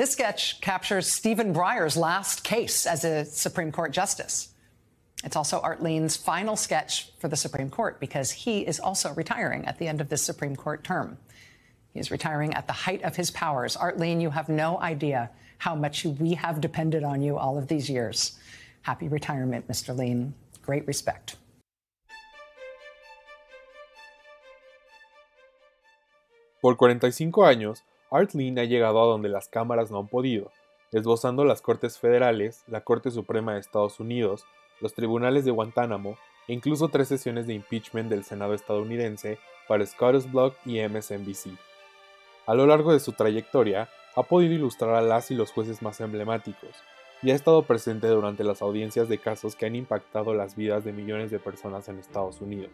This sketch captures Stephen Breyer's last case as a Supreme Court justice. It's also Art Lien's final sketch for the Supreme Court because he is also retiring at the end of this Supreme Court term. He is retiring at the height of his powers. Art Lien, you have no idea how much we have depended on you all of these years. Happy retirement, Mr. Lien. Great respect. Por 45 años, Art Lean ha llegado a donde las cámaras no han podido, esbozando las Cortes Federales, la Corte Suprema de Estados Unidos, los tribunales de Guantánamo e incluso tres sesiones de impeachment del Senado estadounidense para Scottish Block y MSNBC. A lo largo de su trayectoria, ha podido ilustrar a las y los jueces más emblemáticos, y ha estado presente durante las audiencias de casos que han impactado las vidas de millones de personas en Estados Unidos.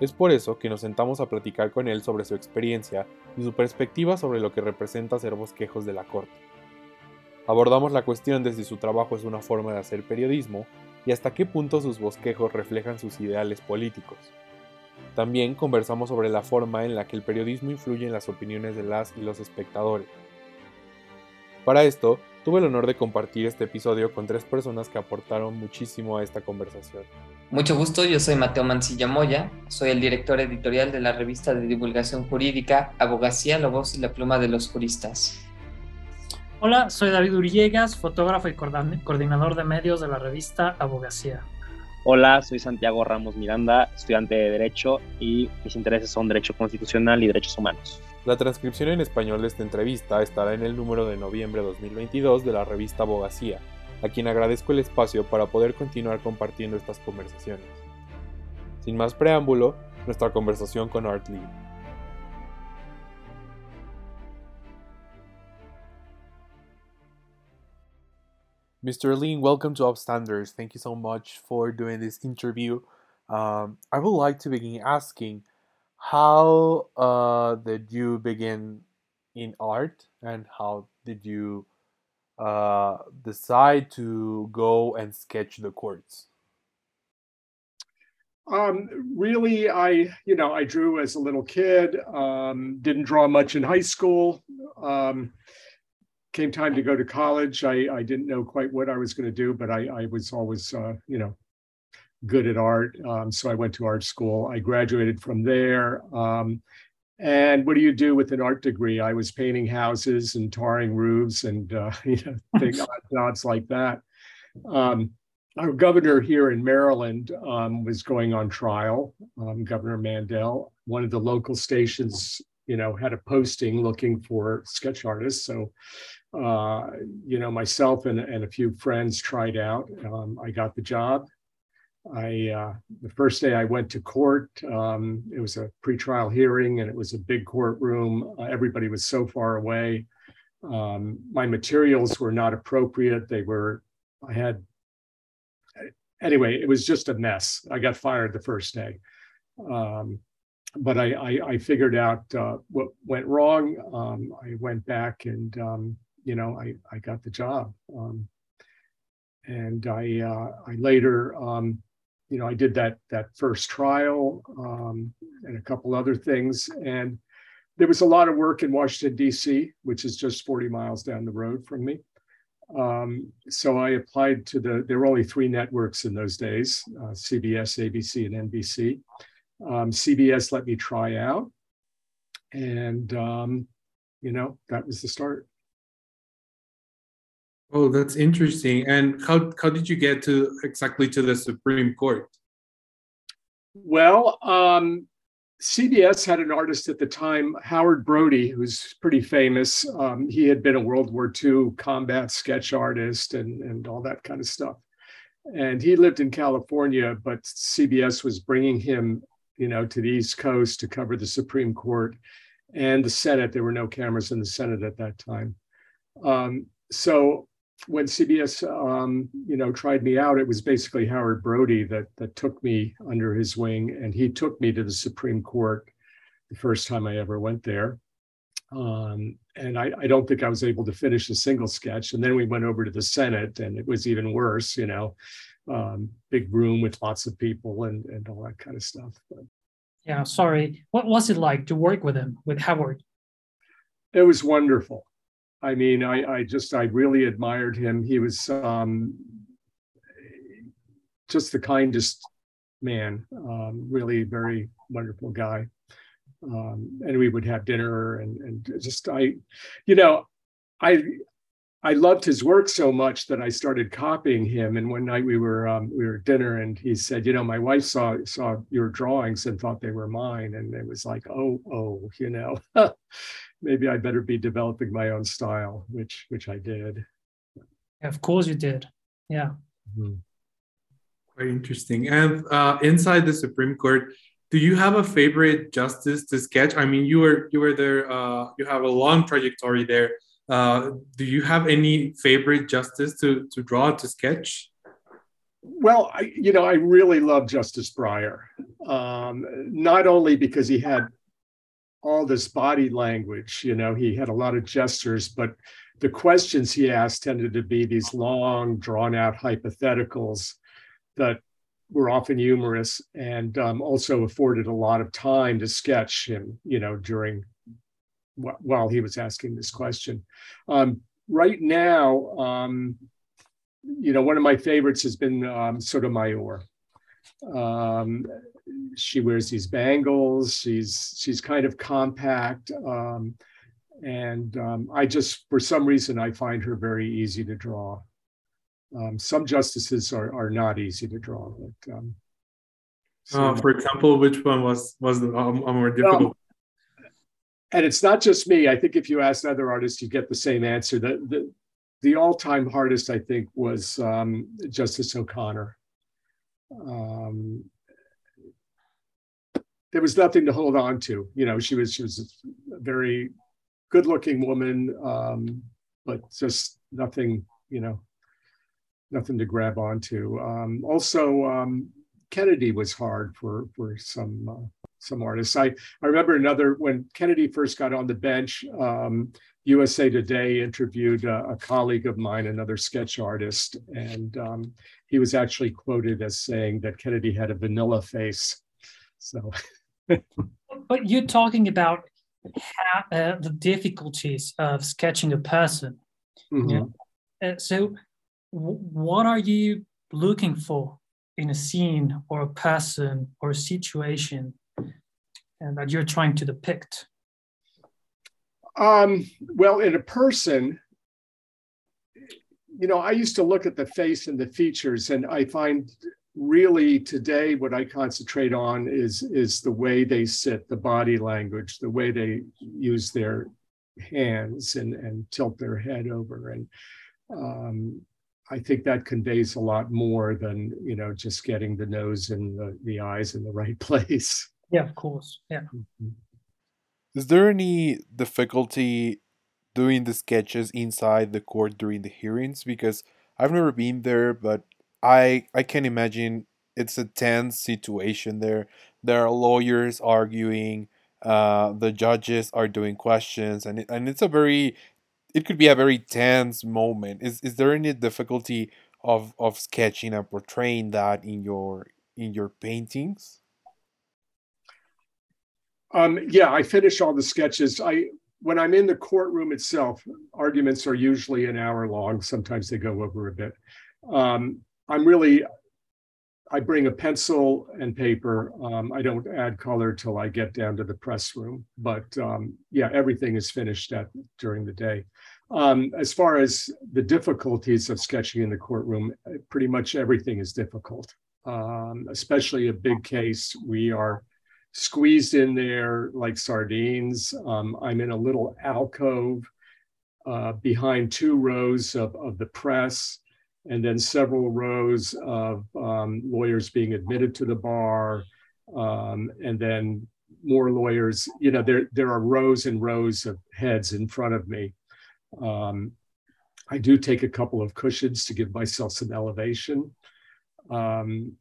Es por eso que nos sentamos a platicar con él sobre su experiencia y su perspectiva sobre lo que representa ser bosquejos de la Corte. Abordamos la cuestión de si su trabajo es una forma de hacer periodismo y hasta qué punto sus bosquejos reflejan sus ideales políticos. También conversamos sobre la forma en la que el periodismo influye en las opiniones de las y los espectadores. Para esto, tuve el honor de compartir este episodio con tres personas que aportaron muchísimo a esta conversación. Mucho gusto, yo soy Mateo Mancilla Moya, soy el director editorial de la revista de divulgación jurídica Abogacía, la voz y la pluma de los juristas. Hola, soy David Urillegas, fotógrafo y coordinador de medios de la revista Abogacía. Hola, soy Santiago Ramos Miranda, estudiante de Derecho y mis intereses son Derecho Constitucional y Derechos Humanos. La transcripción en español de esta entrevista estará en el número de noviembre de 2022 de la revista Abogacía a quien agradezco el espacio para poder continuar compartiendo estas conversaciones. Sin más preámbulo, nuestra conversación con Art Lee. Mr. Lean, welcome to Upstanders. Thank you so much for doing this interview. Um, I would like to begin asking how uh, did you begin in art and how did you uh, decide to go and sketch the courts? Um, really, I you know I drew as a little kid. Um, didn't draw much in high school. Um, came time to go to college. I, I didn't know quite what I was going to do, but I, I was always uh, you know good at art. Um, so I went to art school. I graduated from there. Um, and what do you do with an art degree? I was painting houses and tarring roofs and uh, you know things, odds like that. Um, our governor here in Maryland um, was going on trial. Um, governor Mandel, one of the local stations, you know, had a posting looking for sketch artists. So, uh, you know, myself and, and a few friends tried out. Um, I got the job. I uh, the first day I went to court, um, it was a pretrial hearing, and it was a big courtroom. Uh, everybody was so far away. Um, my materials were not appropriate. They were. I had. Anyway, it was just a mess. I got fired the first day, um, but I, I, I figured out uh, what went wrong. Um, I went back and um, you know I I got the job um, and I uh, I later you know, I did that that first trial um, and a couple other things, and there was a lot of work in Washington D.C., which is just 40 miles down the road from me. Um, so I applied to the. There were only three networks in those days: uh, CBS, ABC, and NBC. Um, CBS let me try out, and um, you know that was the start. Oh, that's interesting. And how how did you get to exactly to the Supreme Court? Well, um, CBS had an artist at the time, Howard Brodie, who's pretty famous. Um, he had been a World War II combat sketch artist and, and all that kind of stuff. And he lived in California, but CBS was bringing him, you know, to the East Coast to cover the Supreme Court and the Senate. There were no cameras in the Senate at that time. Um, so when CBS, um, you know, tried me out, it was basically Howard Brodie that that took me under his wing, and he took me to the Supreme Court the first time I ever went there. Um, and I, I, don't think I was able to finish a single sketch. And then we went over to the Senate, and it was even worse. You know, um, big room with lots of people and and all that kind of stuff. But, yeah, sorry. What was it like to work with him, with Howard? It was wonderful I mean, I, I just, I really admired him. He was um, just the kindest man, um, really very wonderful guy. Um, and we would have dinner and, and just, I, you know, I, I loved his work so much that I started copying him. And one night we were um, we were at dinner, and he said, "You know, my wife saw saw your drawings and thought they were mine." And it was like, "Oh, oh, you know, maybe I better be developing my own style," which which I did. Of course, you did. Yeah. Mm-hmm. Quite interesting. And uh, inside the Supreme Court, do you have a favorite justice to sketch? I mean, you were you were there. Uh, you have a long trajectory there uh, do you have any favorite justice to, to draw, to sketch? Well, I, you know, I really love Justice Breyer, um, not only because he had all this body language, you know, he had a lot of gestures, but the questions he asked tended to be these long, drawn out hypotheticals that were often humorous and um, also afforded a lot of time to sketch him, you know, during while he was asking this question. Um, right now, um, you know, one of my favorites has been um, Sotomayor. Um, she wears these bangles. She's she's kind of compact, um, and um, I just for some reason I find her very easy to draw. Um, some justices are are not easy to draw, but. Um, so, uh, for example, which one was was a, a more difficult? Well, and it's not just me. I think if you ask other artists, you get the same answer. The the, the all-time hardest, I think, was um, Justice O'Connor. Um, there was nothing to hold on to. You know, she was she was a very good-looking woman, um, but just nothing. You know, nothing to grab onto. Um, also, um, Kennedy was hard for for some uh, some artists. I, I remember another when Kennedy first got on the bench. USA Today interviewed a, a, colleague of mine, another sketch artist, and um, he was actually quoted as saying that Kennedy had a vanilla face. So, but you're talking about how, uh, the difficulties of sketching a person. Mm-hmm. Uh, so, what are you looking for in a scene or a person or a situation and that you're trying to depict? Um, well, in a person, you know, I used to look at the face and the features, and I find really today what I concentrate on is is the way they sit, the body language, the way they use their hands and and tilt their head over, and um, I think that conveys a lot more than you know just getting the nose and the, the eyes in the right place. Yeah, of course. Yeah. Mm-hmm. Is there any difficulty doing the sketches inside the court during the hearings? Because I've never been there, but I I can imagine it's a tense situation there. There are lawyers arguing, uh, the judges are doing questions, and it, and it's a very it could be a very tense moment. Is is there any difficulty of of sketching and portraying that in your in your paintings? Um, yeah, I finish all the sketches. I when I'm in the courtroom itself, arguments are usually an hour long. Sometimes they go over a bit. Um, I'm really, I bring a pencil and paper. Um, I don't add color till I get down to the press room. But um, yeah, everything is finished at during the day. Um, as far as the difficulties of sketching in the courtroom, pretty much everything is difficult. Um, especially a big case, we are squeezed in there like sardines. Um, I'm in a little alcove uh, behind two rows of, of the press and then several rows of um, lawyers being admitted to the bar um, and then more lawyers you know there there are rows and rows of heads in front of me um, i do take a couple of cushions to give myself some elevation um,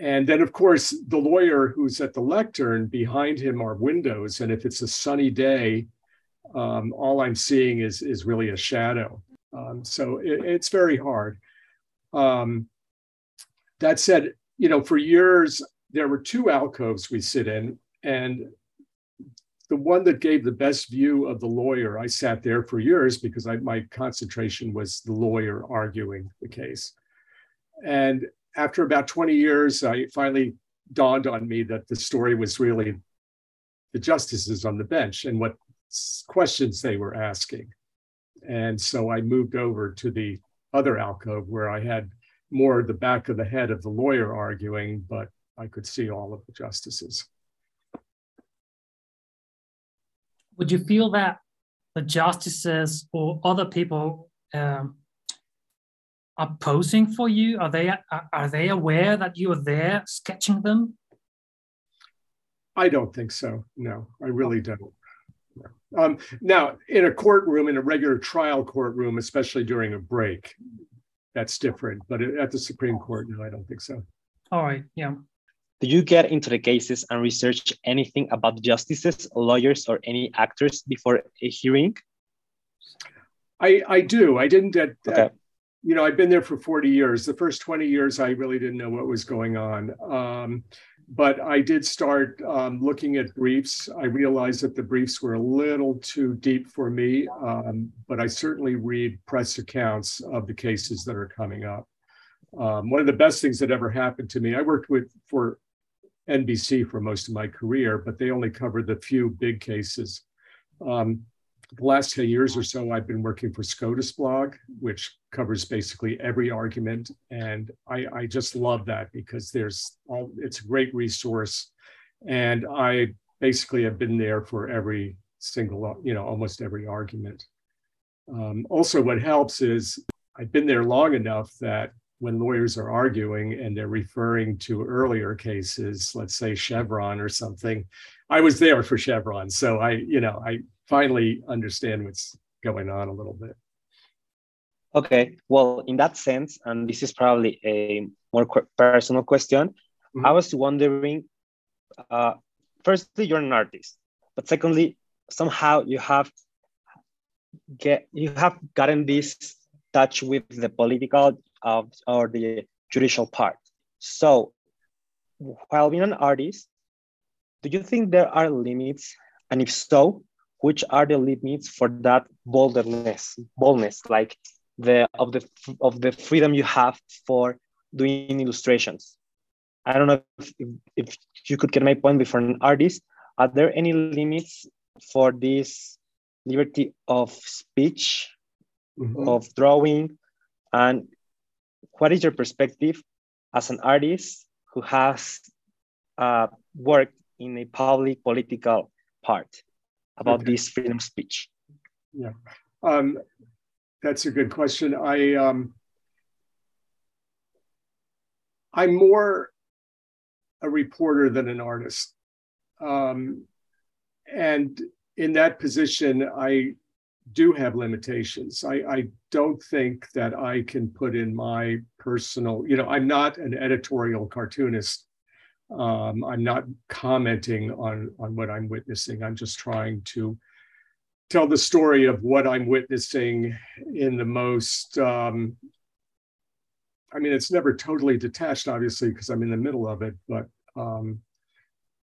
and then, of course, the lawyer who's at the lectern behind him are windows. And if it's a sunny day, um, all I'm seeing is, is really a shadow. Um, so it, it's very hard. Um, that said, you know, for years, there were two alcoves we sit in. And the one that gave the best view of the lawyer, I sat there for years because I, my concentration was the lawyer arguing the case. And after about 20 years, I finally dawned on me that the story was really the justices on the bench and what questions they were asking. And so I moved over to the other alcove where I had more the back of the head of the lawyer arguing, but I could see all of the justices. Would you feel that the justices or other people um, are posing for you? Are they are they aware that you are there sketching them? I don't think so. No, I really don't. Um, now, in a courtroom, in a regular trial courtroom, especially during a break, that's different. But at the Supreme Court, no, I don't think so. All right. Yeah. Do you get into the cases and research anything about justices, lawyers, or any actors before a hearing? I I do. I didn't at, okay. at you know, I've been there for 40 years. The first 20 years, I really didn't know what was going on. Um, but I did start um, looking at briefs. I realized that the briefs were a little too deep for me, um, but I certainly read press accounts of the cases that are coming up. Um, one of the best things that ever happened to me, I worked with for NBC for most of my career, but they only covered the few big cases. Um, the last 10 years or so, I've been working for SCOTUS blog, which covers basically every argument. And I, I just love that because there's all, it's a great resource. And I basically have been there for every single, you know, almost every argument. Um, also, what helps is I've been there long enough that when lawyers are arguing and they're referring to earlier cases, let's say Chevron or something, I was there for Chevron. So I, you know, I finally understand what's going on a little bit. Okay, well, in that sense, and this is probably a more personal question, mm-hmm. I was wondering uh, firstly, you're an artist, but secondly, somehow you have get you have gotten this touch with the political uh, or the judicial part. So, while being an artist, do you think there are limits? And if so, which are the limits for that boldness boldness like the of the of the freedom you have for doing illustrations. I don't know if, if you could get my point before an artist. Are there any limits for this liberty of speech mm-hmm. of drawing? And what is your perspective as an artist who has uh, worked in a public political part about okay. this freedom of speech? Yeah, um, that's a good question. I um, I'm more a reporter than an artist, um, and in that position, I do have limitations. I, I don't think that I can put in my personal. You know, I'm not an editorial cartoonist um, I'm not commenting on, on what I'm witnessing. I'm just trying to tell the story of what I'm witnessing in the most, um, I mean, it's never totally detached, obviously, because I'm in the middle of it, but um,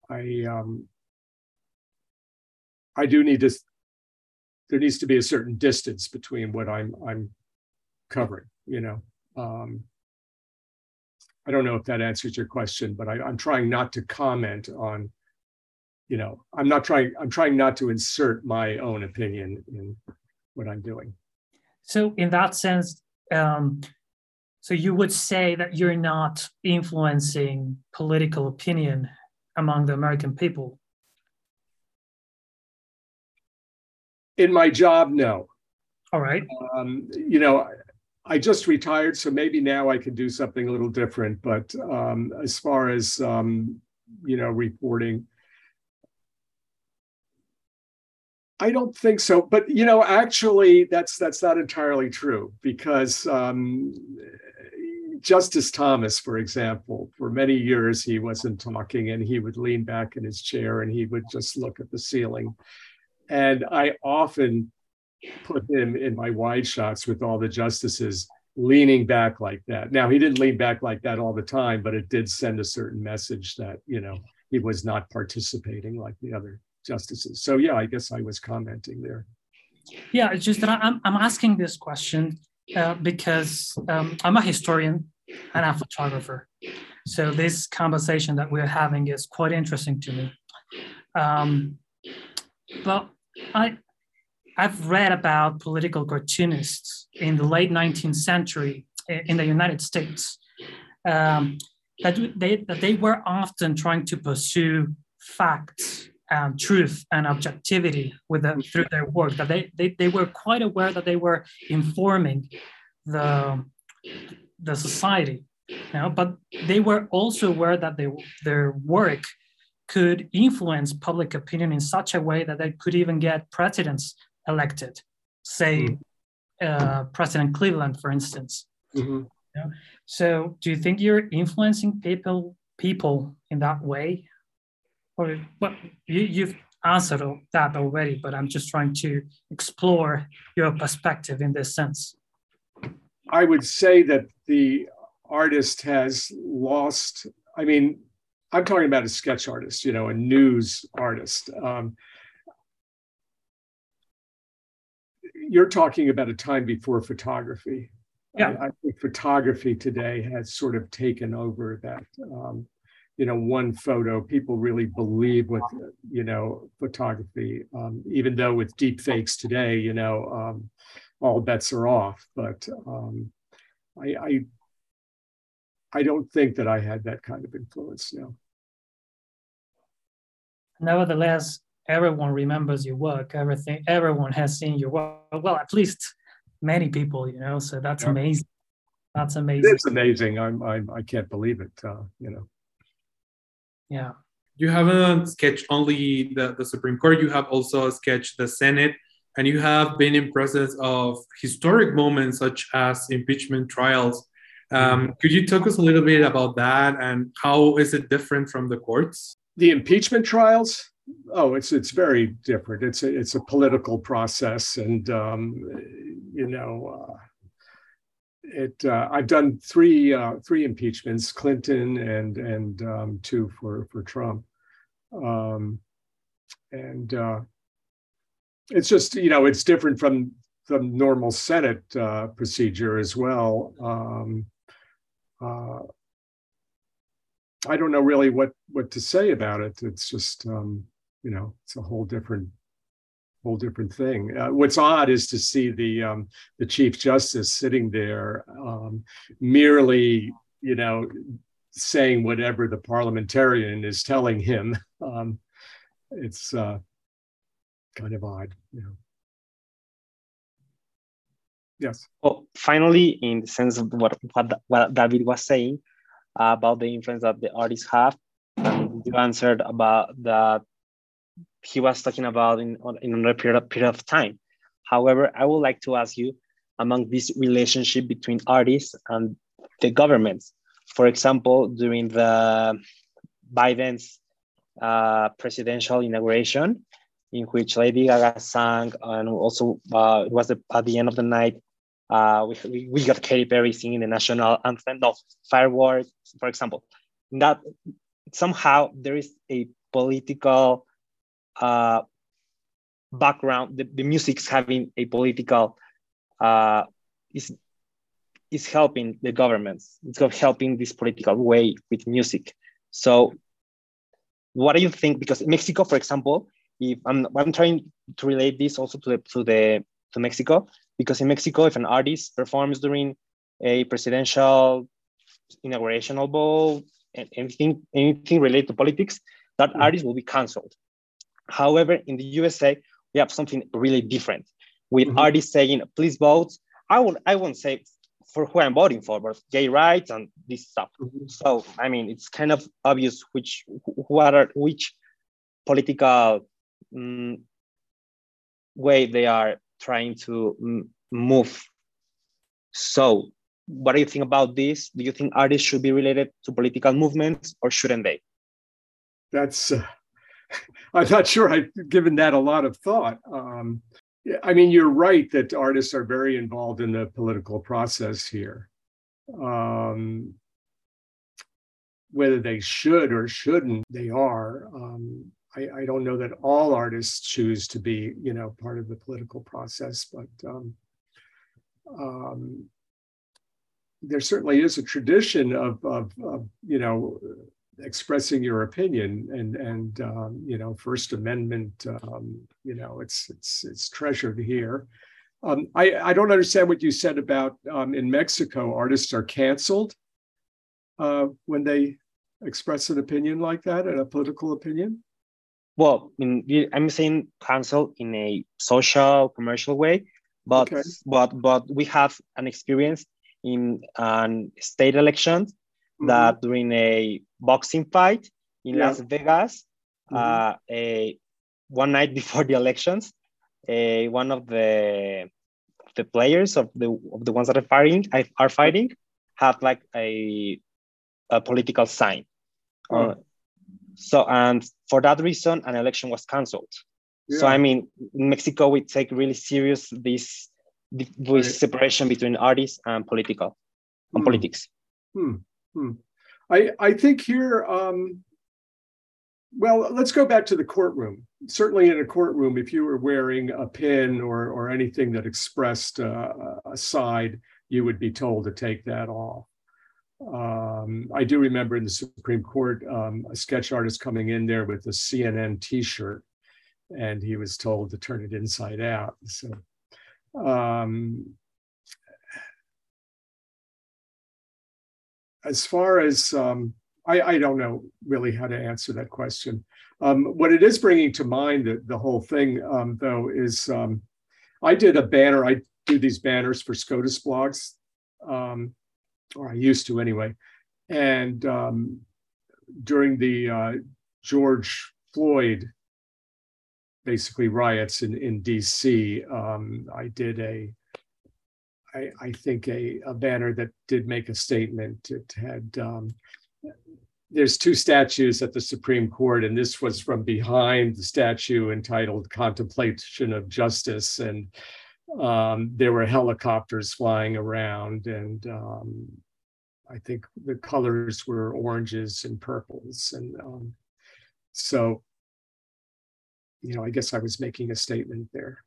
I, um, I do need to, there needs to be a certain distance between what I'm, I'm covering, you know. I don't know if that answers your question, but I, I'm trying not to comment on, you know, I'm not trying, I'm trying not to insert my own opinion in what I'm doing. So in that sense, um, so you would say that you're not influencing political opinion among the American people? In my job, no. All right. Um, you know, I just retired, so maybe now I can do something a little different. But um, as far as um, you know, reporting, I don't think so. But you know, actually, that's that's not entirely true because um, Justice Thomas, for example, for many years he wasn't talking, and he would lean back in his chair and he would just look at the ceiling. And I often put him in my wide shots with all the justices leaning back like that. Now he didn't lean back like that all the time, but it did send a certain message that you know he was not participating like the other justices. So yeah, I guess I was commenting there. Yeah, it's just that I'm, I'm asking this question uh, because um, I'm a historian and a photographer. So this conversation that we're having is quite interesting to me. Um, but I, I've read about political cartoonists in the late 19th century in the United States um, that, they, that they were often trying to pursue facts and truth and objectivity with them through their work that they, they, they were quite aware that they were informing the, the society you know, but they were also aware that they, their work could influence public opinion in such a way that they could even get presidents elected say mm uh, president cleveland for instance mm-hmm. so do you think you're influencing people people in that way or well, you, you've answered that already, but I'm just trying to explore your perspective in this sense. I would say that the artist has lost, I mean, I'm talking about a sketch artist, you know, a news artist. Um, you're talking about a time before photography. Yeah. I, I, think photography today has sort of taken over that. Um, you know one photo people really believe with you know photography um, even though with deep fakes today you know um, all bets are off but um, I, I i don't think that i had that kind of influence now nevertheless everyone remembers your work everything everyone has seen your work well at least many people you know so that's yeah. amazing that's amazing it's amazing i'm, I'm i can't believe it uh, you know yeah. You haven't sketched only the, the Supreme Court, you have also sketched the Senate, and you have been in presence of historic moments such as impeachment trials. Um, could you talk us a little bit about that and how is it different from the courts? The impeachment trials? Oh, it's it's very different. It's a, it's a political process, and um, you know, uh, it uh, I've done three uh, three impeachments, Clinton and and um, two for for Trump, um, and uh, it's just you know it's different from the normal Senate uh, procedure as well. Um, uh, I don't know really what what to say about it. It's just um, you know it's a whole different whole different thing. Uh, what's odd is to see the um, the chief justice sitting there, um, merely you know saying whatever the parliamentarian is telling him. Um, it's uh, kind of odd, you know. Yes. Well, finally, in the sense of what what, what David was saying uh, about the influence that the artists have, you answered about that he was talking about in, in another period, period of time. However, I would like to ask you among this relationship between artists and the governments. For example, during the Biden's uh, presidential inauguration, in which Lady Gaga sang, and also uh, it was the, at the end of the night, uh, we, we got Katy Perry singing the national anthem, no, fireworks, for example. That somehow there is a political uh, background, the, the music's having a political uh, is is helping the governments. It's helping this political way with music. So, what do you think? Because Mexico, for example, if I'm I'm trying to relate this also to the to the to Mexico, because in Mexico, if an artist performs during a presidential inaugurational ball and anything anything related to politics, that mm. artist will be canceled. However, in the USA, we have something really different with mm-hmm. artists saying, please vote. I won't, I won't say for who I'm voting for, but gay rights and this stuff. Mm-hmm. So, I mean, it's kind of obvious which, what are, which political um, way they are trying to move. So, what do you think about this? Do you think artists should be related to political movements or shouldn't they? That's uh, I'm not sure I've given that a lot of thought. Um, I mean, you're right that artists are very involved in the political process here. Um, whether they should or shouldn't, they are. Um, I, I, don't know that all artists choose to be, you know, part of the political process, but um, um, there certainly is a tradition of, of, of, you know, expressing your opinion and and um, you know First Amendment, um, you know, it's it's it's treasured here. Um, I I don't understand what you said about um, in Mexico, artists are canceled uh, when they express an opinion like that, and a political opinion well, in, I'm saying cancel in a social, commercial way, but okay. but but we have an experience in an state election mm-hmm. that during a boxing fight in yeah. Las Vegas, mm-hmm. uh, a one night before the elections, a one of the the players of the of the ones that are fighting are fighting had like a a political sign. Oh. Uh, so, and for that reason, an election was canceled. Yeah. So, I mean, in Mexico, we take really serious this, this right. separation between artists and political and hmm. politics. Hmm. Hmm. I, I think here, um, well, let's go back to the courtroom. Certainly, in a courtroom, if you were wearing a pin or, or anything that expressed uh, a side, you would be told to take that off. Um, I do remember in the Supreme Court, um, a sketch artist coming in there with a CNN T-shirt, and he was told to turn it inside out. So, um, as far as um, I, I, don't know really how to answer that question. Um, what it is bringing to mind, the, the whole thing, um, though, is I did a banner. I do these banners for SCOTUS blogs. Um, or I used to anyway. And um, during the uh, George Floyd basically riots in, in DC, um, I did a, I, I think a, a banner that did make a statement. It had, um, there's two statues at the Supreme Court, and this was from behind the statue entitled Contemplation of Justice. And um, there were helicopters flying around, and um, I think the colors were oranges and purples, and um, so you know, I guess I was making a statement there.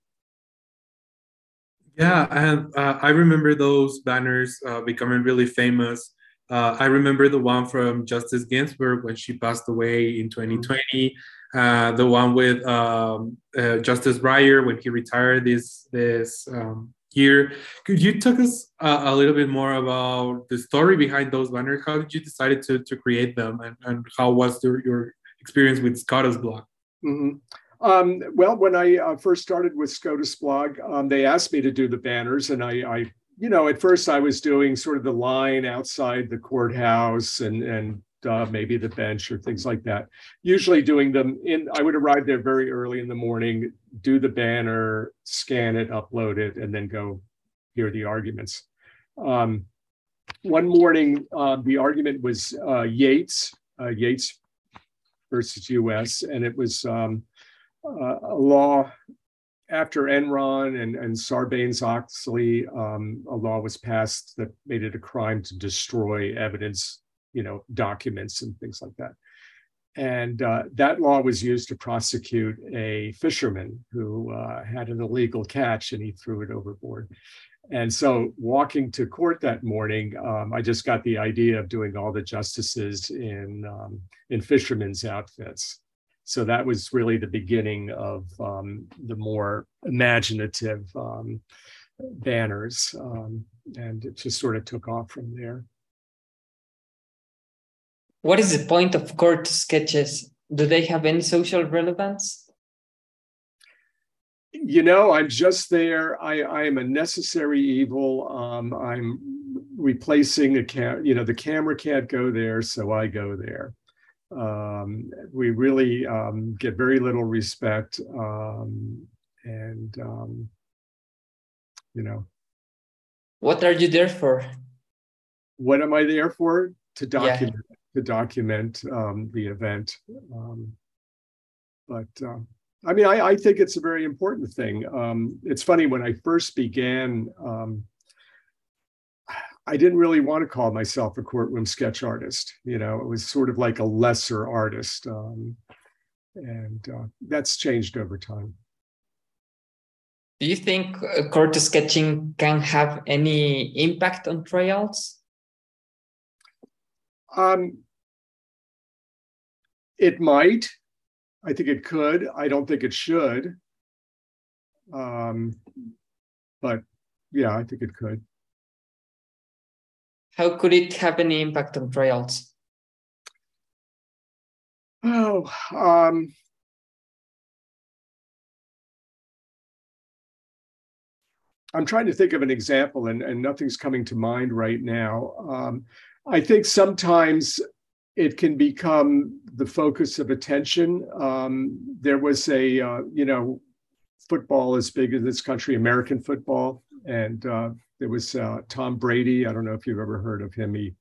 Yeah, and uh, I remember those banners uh, becoming really famous. Uh, I remember the one from Justice Ginsburg when she passed away in 2020. Mm-hmm uh, the one with um, uh, Justice Breyer when he retired this this um, year. Could you talk us uh, a little bit more about the story behind those banners? How did you decide to, to create them, and, and how was your, your experience with SCOTUSblog? Mm-hmm. Um, well, when I uh, first started with SCOTUS Blog, um, they asked me to do the banners, and I, I, you know, at first I was doing sort of the line outside the courthouse and and uh, maybe the bench or things like that. Usually doing them in, I would arrive there very early in the morning, do the banner, scan it, upload it, and then go hear the arguments. Um, one morning, uh, the argument was uh, Yates, uh, Yates versus US, and it was um, a law after Enron and, and Sarbanes-Oxley, um, a law was passed that made it a crime to destroy evidence you know, documents and things like that. And uh, that law was used to prosecute a fisherman who uh, had an illegal catch and he threw it overboard. And so, walking to court that morning, um, I just got the idea of doing all the justices in um, in fishermen's outfits. So that was really the beginning of um, the more imaginative um, banners, um, and it just sort of took off from there. What is the point of court sketches? Do they have any social relevance? You know, I'm just there. I, I am a necessary evil. Um, I'm replacing a cam. You know, the camera can't go there, so I go there. Um, we really um, get very little respect, um, and um, you know. What are you there for? What am I there for? To document. Yeah to document um, the event. Um, but I mean, I, I, think it's a very important thing. Um, it's funny when I first began, um, I didn't really want to call myself a courtroom sketch artist. You know, it was sort of like a lesser artist. Um, and uh, that's changed over time. Do you think uh, court sketching can have any impact on trials? Um, it might. I think it could. I don't think it should. Um, but yeah, I think it could. How could it have any impact on trials? Oh, um, I'm trying to think of an example, and, and nothing's coming to mind right now. Um, I think sometimes it can become the focus of attention. Um, there was a, uh, you know, football as big as this country, American football, and uh, there was uh, Tom Brady. I don't know if you've ever heard of him. He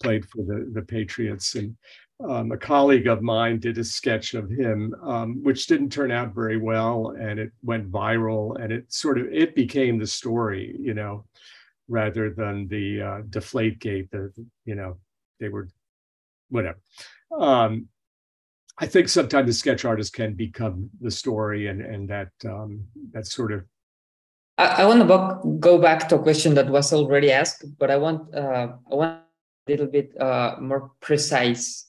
played for the the Patriots, and um, a colleague of mine did a sketch of him, um, which didn't turn out very well, and it went viral, and it sort of it became the story, you know, rather than the uh, Deflate Gate. The you know they were whatever. Um, I think sometimes the sketch artist can become the story, and and that um, that sort of. I, I want to go back to a question that was already asked, but I want uh, I want a little bit uh, more precise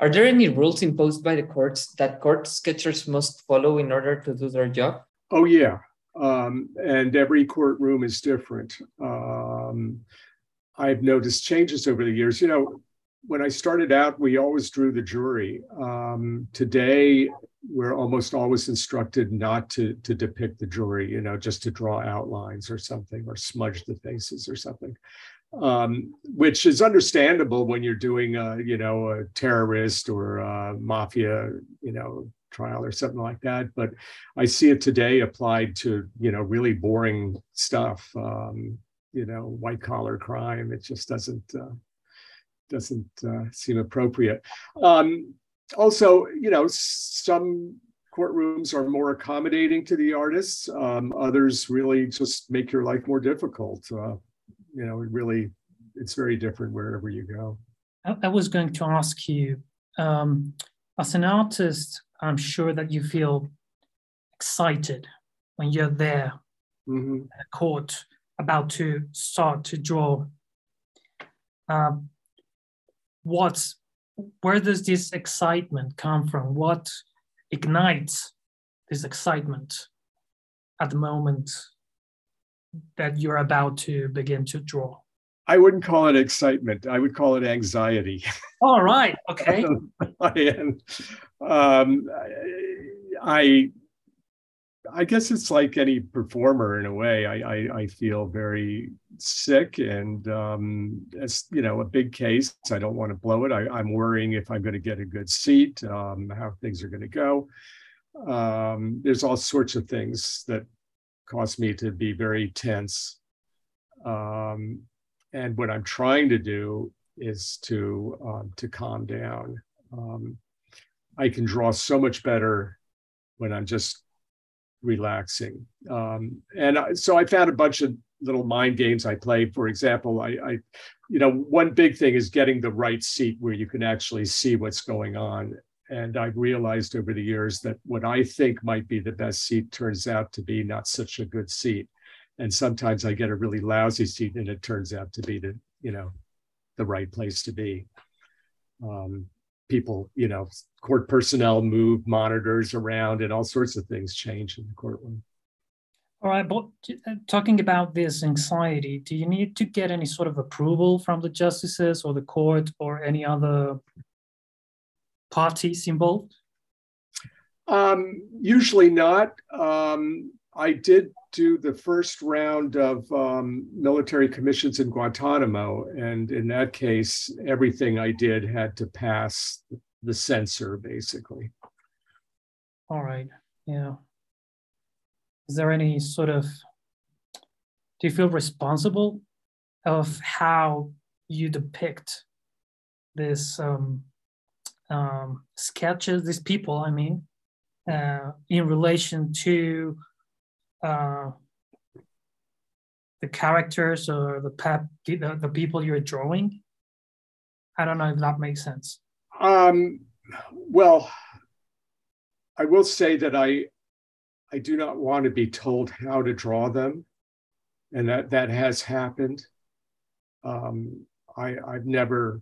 are there any rules imposed by the courts that court sketchers must follow in order to do their job? Oh, yeah. Um, and every courtroom is different. Um, I've noticed changes over the years. You know, when I started out, we always drew the jury. Um, today, we're almost always instructed not to, to depict the jury, you know, just to draw outlines or something or smudge the faces or something um, which is understandable when you're doing, a, you know, a terrorist or a mafia, you know, trial or something like that. But I see it today applied to, you know, really boring stuff. Um, you know, white collar crime. It just doesn't uh, doesn't uh, seem appropriate. Um, also, you know, some courtrooms are more accommodating to the artists. Um, others really just make your life more difficult. Uh, you know, it really, it's very different wherever you go. I, I was going to ask you, um, as an artist, I'm sure that you feel excited when you're there mm-hmm. in a court about to start to draw. Um, what's where does this excitement come from? What ignites this excitement at the moment that you're about to begin to draw? I wouldn't call it excitement. I would call it anxiety. All right. Okay. and, um, I, I guess it's like any performer in a way. I, I, I feel very sick, and um, you know a big case. I don't want to blow it. I, am worrying if I'm going to get a good seat, um, how things are going to go. Um, there's all sorts of things that cause me to be very tense. Um, and what I'm trying to do is to um, to calm down. Um, I can draw so much better when I'm just relaxing. Um, and I, so I found a bunch of little mind games I play. For example, I, I, you know, one big thing is getting the right seat where you can actually see what's going on. And I've realized over the years that what I think might be the best seat turns out to be not such a good seat. And sometimes I get a really lousy seat and it turns out to be the, you know, the right place to be. Um, people, you know, court personnel move monitors around and all sorts of things change in the courtroom. All right, but uh, talking about this anxiety, do you need to get any sort of approval from the justices or the court or any other parties involved? Um, usually not. Um, I did do the first round of um, military commissions in Guantanamo, and in that case, everything I did had to pass the censor, basically. All right. Yeah. Is there any sort of? Do you feel responsible of how you depict this um, um, sketches, these people, I mean, uh, in relation to uh, the characters or the, pep, the, the people you're drawing? I don't know if that makes sense. Um, well, I will say that I I do not want to be told how to draw them, and that that has happened. Um, I I've never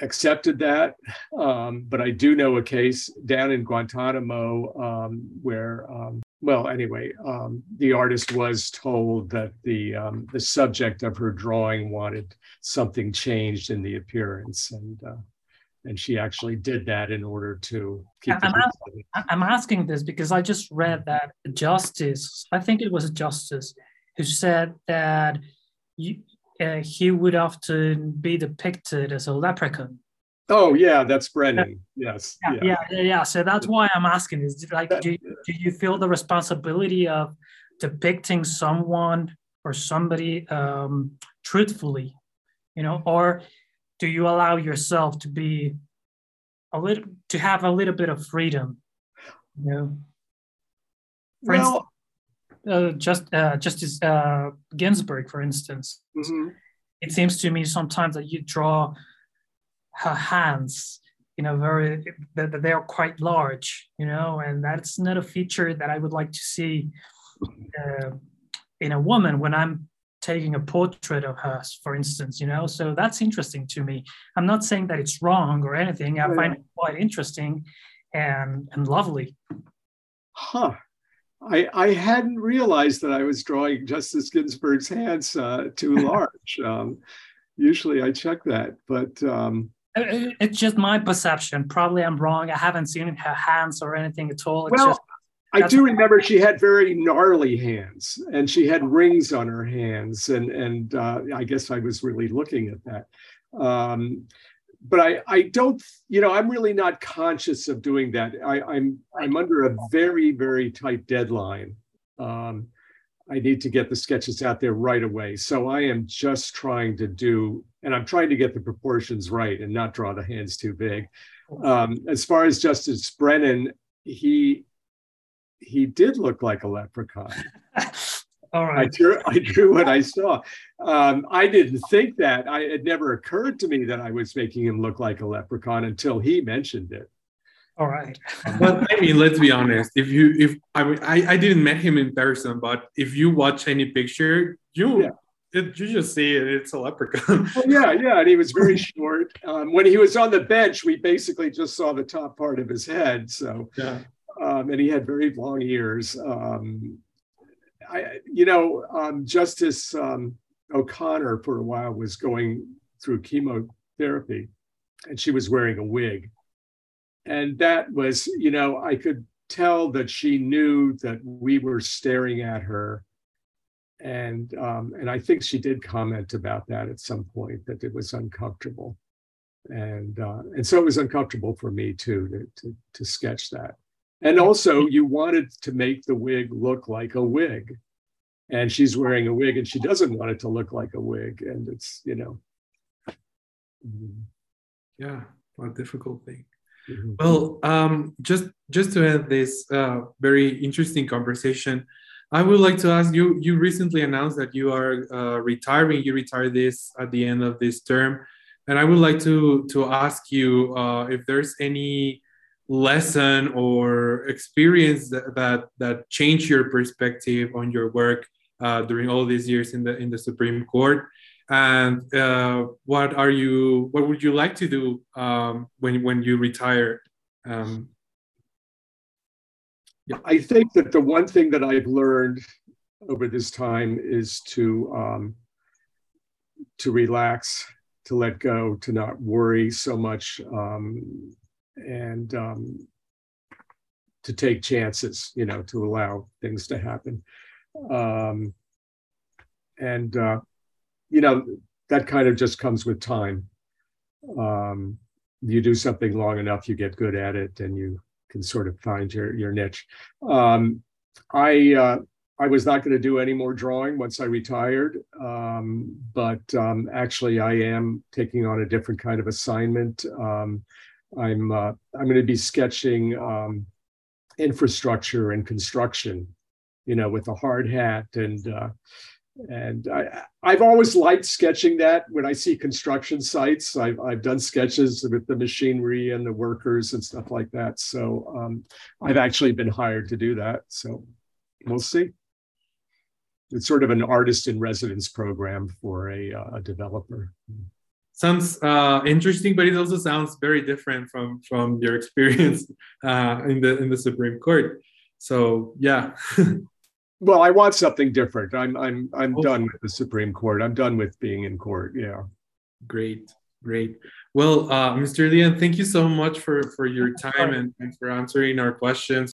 accepted that, um, but I do know a case down in Guantanamo um, where, um, well, anyway, um, the artist was told that the um, the subject of her drawing wanted something changed in the appearance, and uh, and she actually did that in order to keep. I'm, ask, I'm asking this because I just read that justice, I think it was a justice, who said that you, uh, he would often be depicted as a leprechaun. Oh yeah, that's Brennan. Yes. Yeah, yeah, yeah, yeah. So that's why I'm asking: is like, do, do you feel the responsibility of depicting someone or somebody um, truthfully, you know, or do you allow yourself to be a little to have a little bit of freedom you know for well, instance, uh, just uh, justice uh, ginsburg for instance mm-hmm. it seems to me sometimes that you draw her hands you know very that they are quite large you know and that's not a feature that i would like to see uh, in a woman when i'm taking a portrait of hers, for instance, you know. So that's interesting to me. I'm not saying that it's wrong or anything. I yeah. find it quite interesting and and lovely. Huh. I, I hadn't realized that I was drawing Justice Ginsburg's hands uh, too large. um, usually I check that, but um, it's just my perception. Probably I'm wrong. I haven't seen her hands or anything at all. It's well, just I do remember she had very gnarly hands, and she had rings on her hands, and and uh, I guess I was really looking at that. Um, but I I don't you know I'm really not conscious of doing that. I, I'm I'm under a very very tight deadline. Um, I need to get the sketches out there right away. So I am just trying to do, and I'm trying to get the proportions right and not draw the hands too big. Um, as far as Justice Brennan, he he did look like a leprechaun. All right. I drew, I drew what I saw. Um, I didn't think that. I, it never occurred to me that I was making him look like a leprechaun until he mentioned it. All right. but I mean, let's be honest. If you, if I I, I didn't met him in person, but if you watch any picture, you yeah. It, you just see it, it's a leprechaun. well, yeah, yeah, and he was very short. Um, when he was on the bench, we basically just saw the top part of his head. So yeah um, and he had very long ears. Um, I, you know, um, Justice um, O'Connor for a while was going through chemotherapy, and she was wearing a wig, and that was, you know, I could tell that she knew that we were staring at her, and um, and I think she did comment about that at some point that it was uncomfortable, and uh, and so it was uncomfortable for me too to to, to sketch that. And also, you wanted to make the wig look like a wig. And she's wearing a wig and she doesn't want it to look like a wig. And it's, you know. Mm-hmm. Yeah, a difficult thing. Mm-hmm. Well, um, just just to end this uh, very interesting conversation, I would like to ask you. You recently announced that you are uh, retiring. You retire this at the end of this term, and I would like to to ask you uh, if there's any lesson or experience that that, that changed your perspective on your work uh, during all these years in the in the Supreme Court? And uh, what are you? What would you like to do um, when when you retire? Um, yeah. I think that the one thing that I've learned over this time is to um, to relax, to let go, to not worry so much. Um, and um, to take chances, you know, to allow things to happen. Um, and, uh, you know, that kind of just comes with time. Um, you do something long enough, you get good at it, and you can sort of find your, your niche. Um, I, uh, I was not going to do any more drawing once I retired, um, but um, actually, I am taking on a different kind of assignment. Um, I'm uh, I'm going to be sketching um, infrastructure and construction, you know, with a hard hat and uh, and I, I've always liked sketching that when I see construction sites. I've, I've done sketches with the machinery and the workers and stuff like that. So um, I've actually been hired to do that. So we'll see. It's sort of an artist in residence program for a, uh, a developer. Sounds uh, interesting, but it also sounds very different from from your experience uh, in the in the Supreme Court. So yeah. well, I want something different. I'm I'm I'm oh. done with the Supreme Court. I'm done with being in court. Yeah. Great, great. Well, uh, Mr. Lien, thank you so much for for your time and, and for answering our questions.